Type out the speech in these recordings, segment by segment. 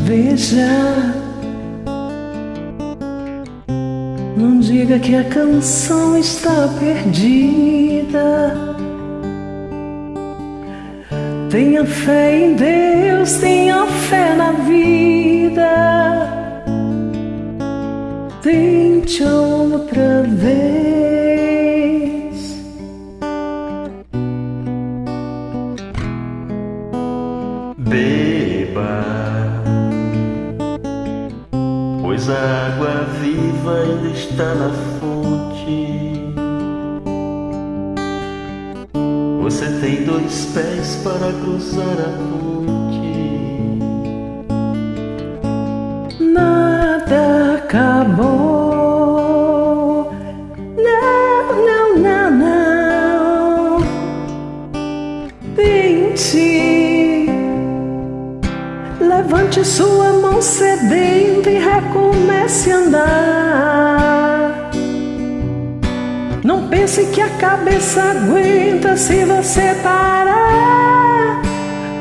veja. Não diga que a canção está perdida. Tenha fé em Deus, tenha fé na vida. Tente outra vez. Beba, pois a água viva ainda está na fonte. Você tem dois pés para cruzar a ponte. Nada acabou. Não, não, não, não. Tente. Levante sua mão e recomece a andar. Não pense que a cabeça aguenta se você parar.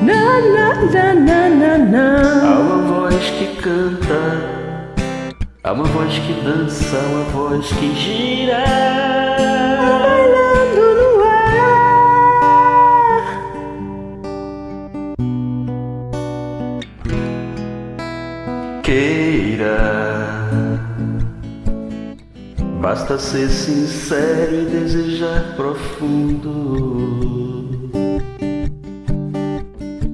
Não, não, não, não, não. Há uma voz que canta, há uma voz que dança, há uma voz que gira. Basta ser sincero e desejar profundo.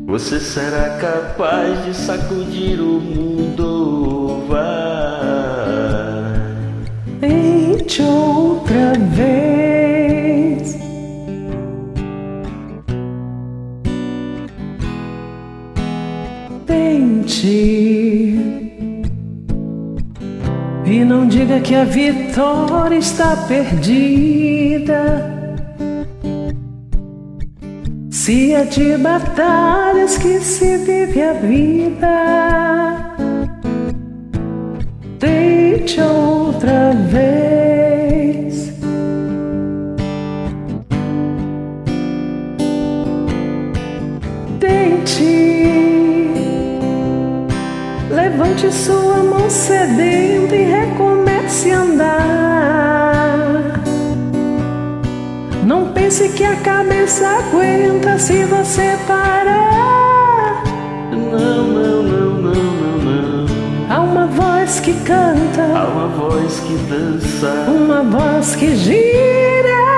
Você será capaz de sacudir o mundo. Vai. Tente outra vez. Tente. E não diga que a vitória está perdida. Se é de batalhas que se vive a vida. Tente outra vez. Tente. Levante sua mão sedenta e recomece a andar. Não pense que a cabeça aguenta se você parar. Não, não, não, não, não, não. Há uma voz que canta. Há uma voz que dança. Uma voz que gira